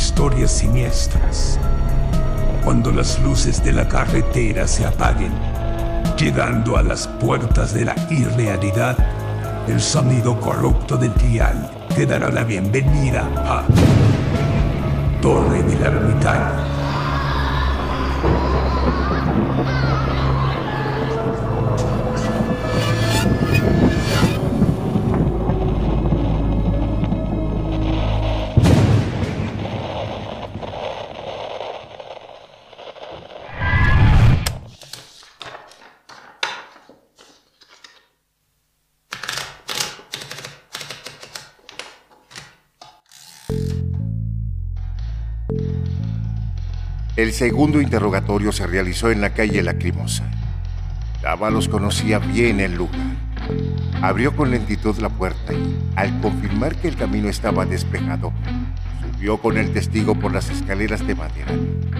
historias siniestras. Cuando las luces de la carretera se apaguen, llegando a las puertas de la irrealidad, el sonido corrupto del dial te dará la bienvenida a Torre del Ermitaño. El segundo interrogatorio se realizó en la calle Lacrimosa. Dávalos conocía bien el lugar. Abrió con lentitud la puerta y, al confirmar que el camino estaba despejado, subió con el testigo por las escaleras de madera,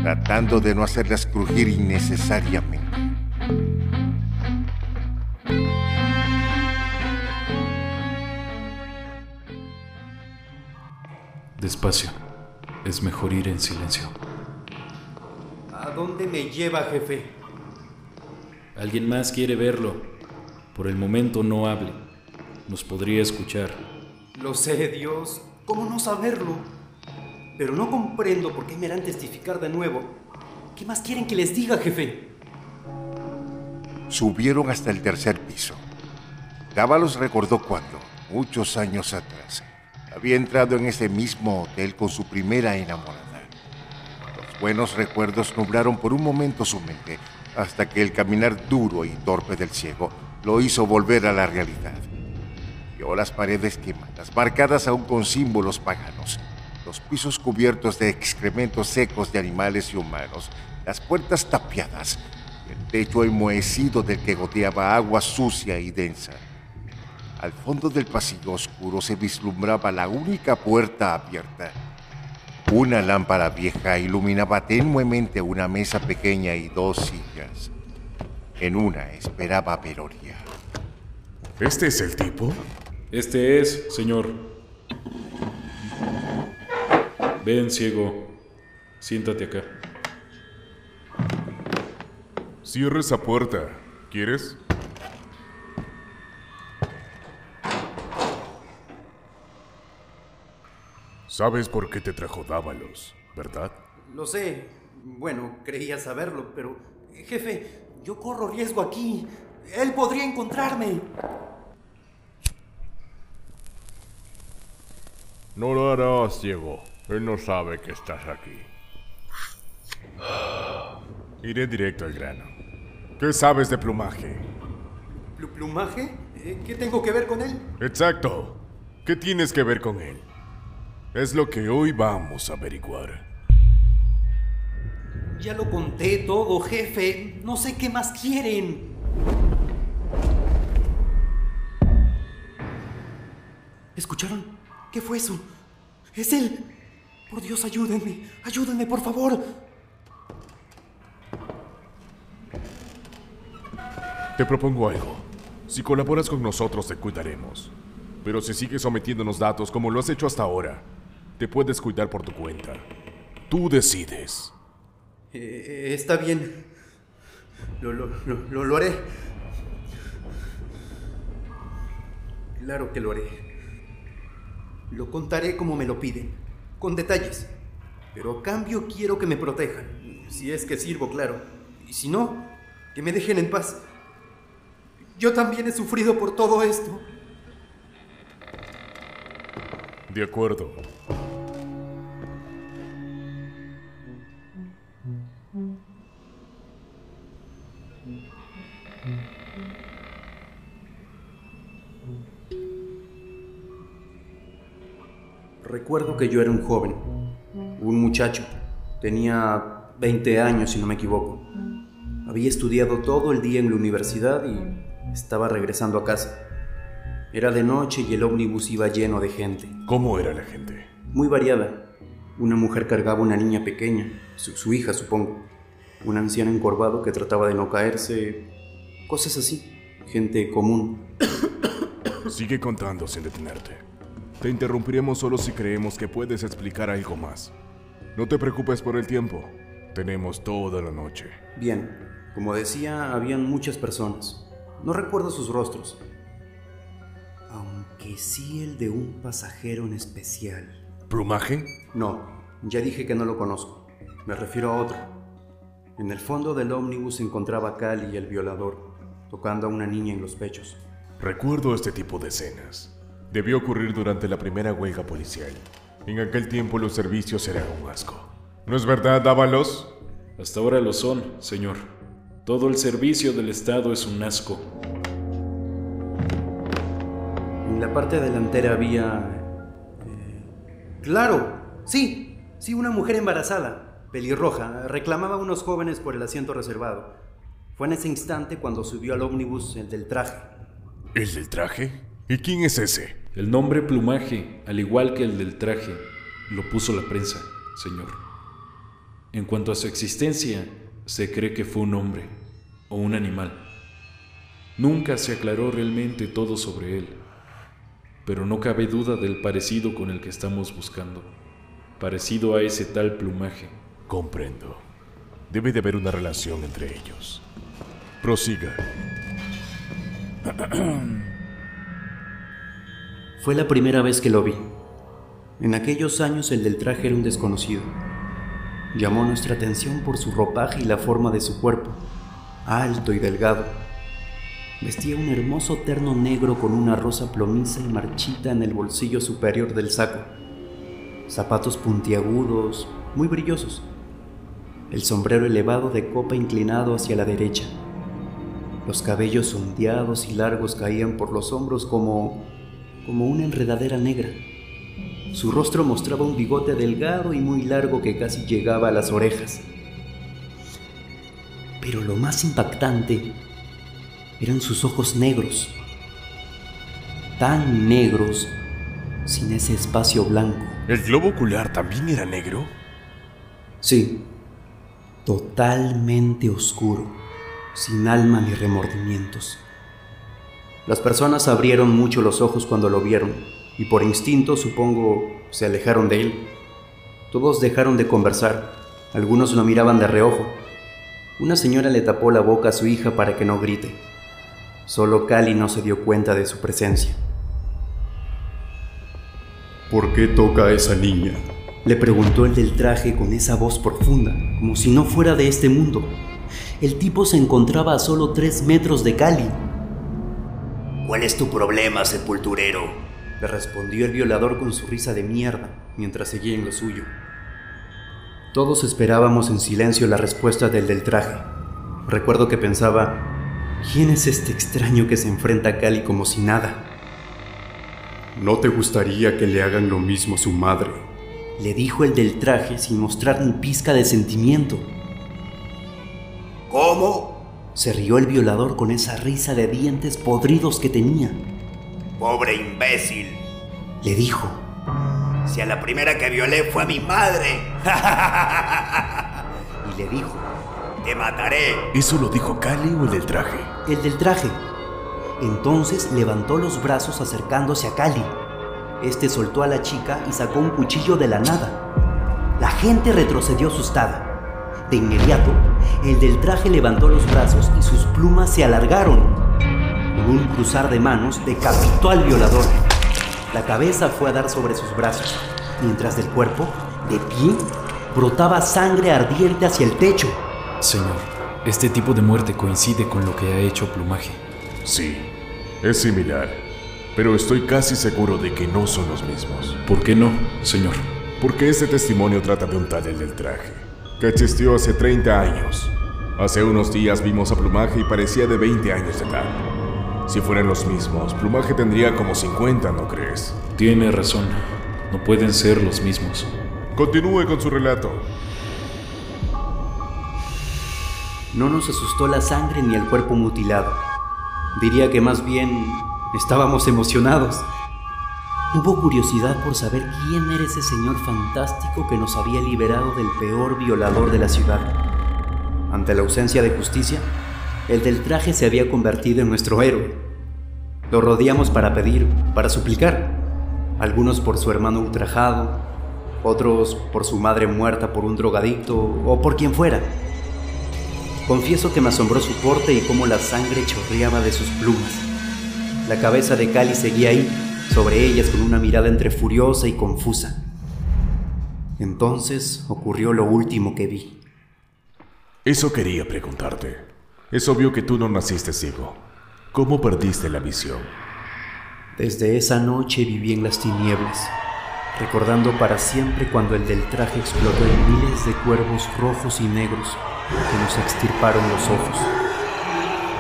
tratando de no hacerlas crujir innecesariamente. Despacio. Es mejor ir en silencio. ¿A dónde me lleva, jefe? Alguien más quiere verlo. Por el momento no hable. Nos podría escuchar. Lo sé, Dios. ¿Cómo no saberlo? Pero no comprendo por qué me harán testificar de nuevo. ¿Qué más quieren que les diga, jefe? Subieron hasta el tercer piso. Dávalos recordó cuando, muchos años atrás, había entrado en ese mismo hotel con su primera enamorada. Buenos recuerdos nublaron por un momento su mente, hasta que el caminar duro y torpe del ciego lo hizo volver a la realidad. Vio las paredes quemadas, marcadas aún con símbolos paganos, los pisos cubiertos de excrementos secos de animales y humanos, las puertas tapiadas, el techo enmohecido del que goteaba agua sucia y densa. Al fondo del pasillo oscuro se vislumbraba la única puerta abierta una lámpara vieja iluminaba tenuemente una mesa pequeña y dos sillas. En una esperaba Peroria. ¿Este es el tipo? Este es, señor. Ven, ciego. Siéntate acá. Cierra esa puerta. ¿Quieres? Sabes por qué te trajo Dávalos, ¿verdad? Lo sé. Bueno, creía saberlo, pero... Jefe, yo corro riesgo aquí. Él podría encontrarme. No lo harás, ciego. Él no sabe que estás aquí. Iré directo al grano. ¿Qué sabes de plumaje? ¿Plumaje? Eh, ¿Qué tengo que ver con él? Exacto. ¿Qué tienes que ver con él? Es lo que hoy vamos a averiguar. Ya lo conté todo, jefe. No sé qué más quieren. ¿Escucharon? ¿Qué fue eso? Es él. Por Dios, ayúdenme. Ayúdenme, por favor. Te propongo algo. Si colaboras con nosotros, te cuidaremos. Pero si sigues sometiéndonos datos como lo has hecho hasta ahora, te puedes cuidar por tu cuenta. Tú decides. Eh, está bien. Lo, lo, lo, lo haré. Claro que lo haré. Lo contaré como me lo piden, con detalles. Pero a cambio quiero que me protejan, si es que sirvo, claro. Y si no, que me dejen en paz. Yo también he sufrido por todo esto. De acuerdo. Recuerdo que yo era un joven, un muchacho. Tenía 20 años, si no me equivoco. Había estudiado todo el día en la universidad y estaba regresando a casa. Era de noche y el ómnibus iba lleno de gente. ¿Cómo era la gente? Muy variada. Una mujer cargaba una niña pequeña, su, su hija supongo. Un anciano encorvado que trataba de no caerse. Cosas así. Gente común. Sigue contando sin detenerte. Te interrumpiremos solo si creemos que puedes explicar algo más. No te preocupes por el tiempo. Tenemos toda la noche. Bien, como decía, habían muchas personas. No recuerdo sus rostros. Aunque sí el de un pasajero en especial. ¿Plumaje? No, ya dije que no lo conozco. Me refiero a otro. En el fondo del ómnibus se encontraba Cali y el violador, tocando a una niña en los pechos. Recuerdo este tipo de escenas. Debió ocurrir durante la primera huelga policial. En aquel tiempo los servicios eran un asco. ¿No es verdad, Dávalos? Hasta ahora lo son, señor. Todo el servicio del Estado es un asco. En la parte delantera había... eh, claro, sí, sí, una mujer embarazada, pelirroja, reclamaba a unos jóvenes por el asiento reservado. Fue en ese instante cuando subió al ómnibus el del traje. ¿El del traje? ¿Y quién es ese? El nombre plumaje, al igual que el del traje, lo puso la prensa, señor. En cuanto a su existencia, se cree que fue un hombre o un animal. Nunca se aclaró realmente todo sobre él, pero no cabe duda del parecido con el que estamos buscando, parecido a ese tal plumaje. Comprendo. Debe de haber una relación entre ellos. Prosiga. Fue la primera vez que lo vi. En aquellos años el del traje era un desconocido. Llamó nuestra atención por su ropaje y la forma de su cuerpo, alto y delgado. Vestía un hermoso terno negro con una rosa plomiza y marchita en el bolsillo superior del saco. Zapatos puntiagudos, muy brillosos. El sombrero elevado de copa inclinado hacia la derecha. Los cabellos ondeados y largos caían por los hombros como como una enredadera negra. Su rostro mostraba un bigote delgado y muy largo que casi llegaba a las orejas. Pero lo más impactante eran sus ojos negros, tan negros sin ese espacio blanco. ¿El globo ocular también era negro? Sí, totalmente oscuro, sin alma ni remordimientos. Las personas abrieron mucho los ojos cuando lo vieron y por instinto, supongo, se alejaron de él. Todos dejaron de conversar, algunos lo miraban de reojo. Una señora le tapó la boca a su hija para que no grite. Solo Cali no se dio cuenta de su presencia. ¿Por qué toca a esa niña? Le preguntó el del traje con esa voz profunda, como si no fuera de este mundo. El tipo se encontraba a solo tres metros de Cali. ¿Cuál es tu problema, sepulturero? Le respondió el violador con su risa de mierda, mientras seguía en lo suyo. Todos esperábamos en silencio la respuesta del del traje. Recuerdo que pensaba, ¿quién es este extraño que se enfrenta a Cali como si nada? ¿No te gustaría que le hagan lo mismo a su madre? Le dijo el del traje sin mostrar ni pizca de sentimiento. ¿Cómo? Se rió el violador con esa risa de dientes podridos que tenía. Pobre imbécil. Le dijo, Si a la primera que violé fue a mi madre. y le dijo, Te mataré. ¿Eso lo dijo Cali o el del traje? el del traje. Entonces levantó los brazos acercándose a Cali. Este soltó a la chica y sacó un cuchillo de la nada. La gente retrocedió asustada. De inmediato, el del traje levantó los brazos y sus plumas se alargaron. Con un cruzar de manos, decapitó al violador. La cabeza fue a dar sobre sus brazos, mientras del cuerpo, de pie, brotaba sangre ardiente hacia el techo. Señor, este tipo de muerte coincide con lo que ha hecho Plumaje. Sí, es similar. Pero estoy casi seguro de que no son los mismos. ¿Por qué no, señor? Porque este testimonio trata de un tal el del traje, que existió hace 30 años. Hace unos días vimos a Plumaje y parecía de 20 años de edad. Si fueran los mismos, Plumaje tendría como 50, ¿no crees? Tiene razón. No pueden ser los mismos. Continúe con su relato. No nos asustó la sangre ni el cuerpo mutilado. Diría que más bien estábamos emocionados. Hubo curiosidad por saber quién era ese señor fantástico que nos había liberado del peor violador de la ciudad. Ante la ausencia de justicia, el del traje se había convertido en nuestro héroe. Lo rodeamos para pedir, para suplicar. algunos por su hermano ultrajado, otros por su madre muerta por un drogadicto o por quien fuera. Confieso que me asombró su porte y cómo la sangre chorreaba de sus plumas. La cabeza de Cali seguía ahí, sobre ellas con una mirada entre furiosa y confusa. Entonces ocurrió lo último que vi. Eso quería preguntarte. Es obvio que tú no naciste ciego. ¿Cómo perdiste la visión? Desde esa noche viví en las tinieblas, recordando para siempre cuando el del traje explotó en miles de cuervos rojos y negros que nos extirparon los ojos.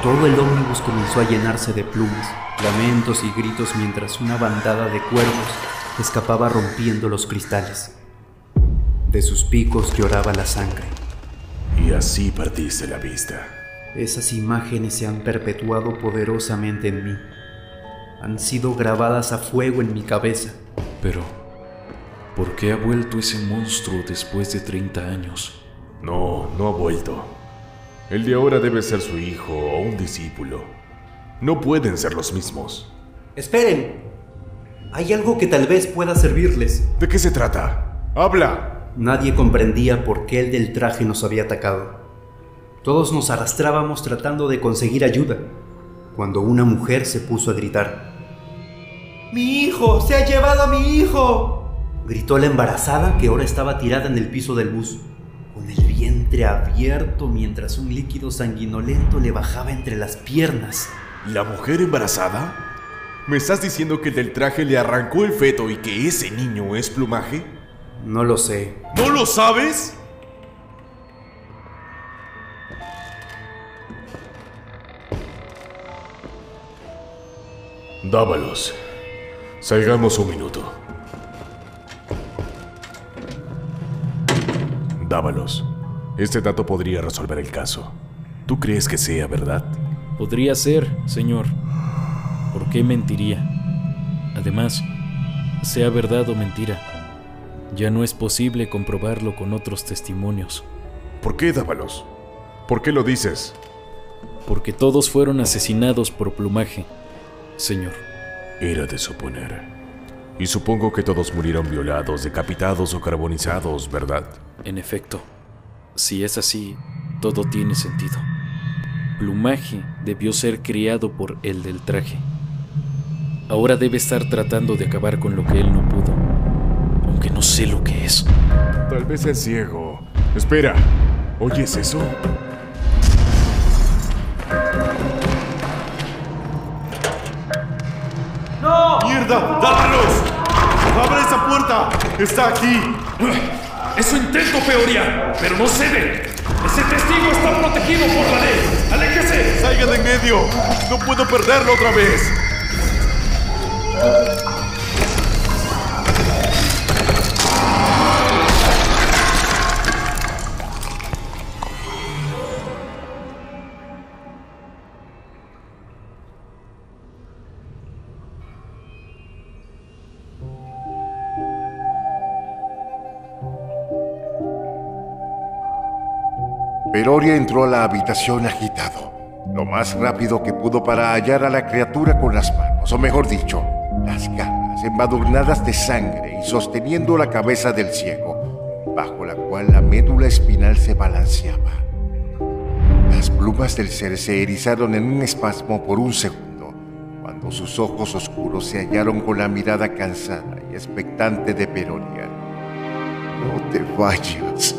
Todo el ómnibus comenzó a llenarse de plumas, lamentos y gritos mientras una bandada de cuervos escapaba rompiendo los cristales. De sus picos lloraba la sangre. Y así perdiste la vista. Esas imágenes se han perpetuado poderosamente en mí. Han sido grabadas a fuego en mi cabeza. Pero, ¿por qué ha vuelto ese monstruo después de 30 años? No, no ha vuelto. El de ahora debe ser su hijo o un discípulo. No pueden ser los mismos. Esperen. Hay algo que tal vez pueda servirles. ¿De qué se trata? ¡Habla! Nadie comprendía por qué el del traje nos había atacado. Todos nos arrastrábamos tratando de conseguir ayuda, cuando una mujer se puso a gritar. ¡Mi hijo! ¡Se ha llevado a mi hijo! Gritó la embarazada que ahora estaba tirada en el piso del bus, con el vientre abierto mientras un líquido sanguinolento le bajaba entre las piernas. ¿La mujer embarazada? ¿Me estás diciendo que el del traje le arrancó el feto y que ese niño es plumaje? No lo sé. ¿No lo sabes? Dávalos. Salgamos un minuto. Dávalos. Este dato podría resolver el caso. ¿Tú crees que sea verdad? Podría ser, señor. ¿Por qué mentiría? Además, sea verdad o mentira, ya no es posible comprobarlo con otros testimonios. ¿Por qué, Dávalos? ¿Por qué lo dices? Porque todos fueron asesinados por plumaje, señor. Era de suponer. Y supongo que todos murieron violados, decapitados o carbonizados, ¿verdad? En efecto, si es así, todo tiene sentido. Plumaje debió ser criado por el del traje. Ahora debe estar tratando de acabar con lo que él no pudo, aunque no sé lo que es. Tal vez es ciego. Espera, ¿oyes eso? ¡No! ¡Mierda! ¡Dávalos! ¡Abre esa puerta! ¡Está aquí! Eso intento, Peoria, pero no cede. Ese testigo está protegido por la ley. ¡Aléjese! ¡Salga de en medio! ¡No puedo perderlo otra vez! Peroria entró a la habitación agitado, lo más rápido que pudo para hallar a la criatura con las manos, o mejor dicho, las garras embadurnadas de sangre y sosteniendo la cabeza del ciego, bajo la cual la médula espinal se balanceaba. Las plumas del ser se erizaron en un espasmo por un segundo, cuando sus ojos oscuros se hallaron con la mirada cansada y expectante de Peroria. No te vayas,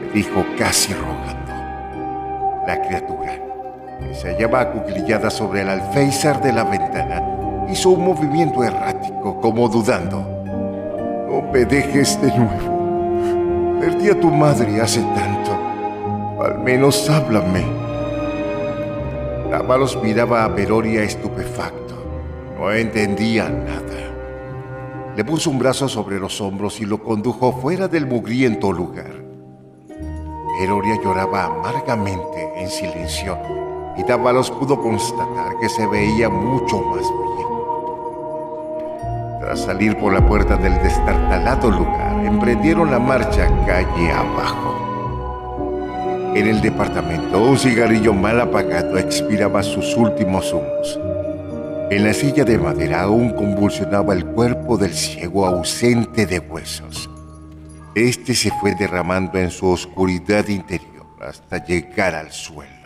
le dijo casi rogando. La criatura, que se hallaba acuclillada sobre el alféizar de la ventana, hizo un movimiento errático, como dudando. No me dejes de nuevo. Perdí a tu madre hace tanto. Al menos háblame. Dávalos miraba a Peroria estupefacto. No entendía nada. Le puso un brazo sobre los hombros y lo condujo fuera del mugriento lugar. Peroria lloraba amargamente en silencio y Dávalos pudo constatar que se veía mucho más viejo. Tras salir por la puerta del destartalado lugar, emprendieron la marcha calle abajo. En el departamento, un cigarrillo mal apagado expiraba sus últimos humos. En la silla de madera aún convulsionaba el cuerpo del ciego ausente de huesos. Este se fue derramando en su oscuridad interior hasta llegar al suelo.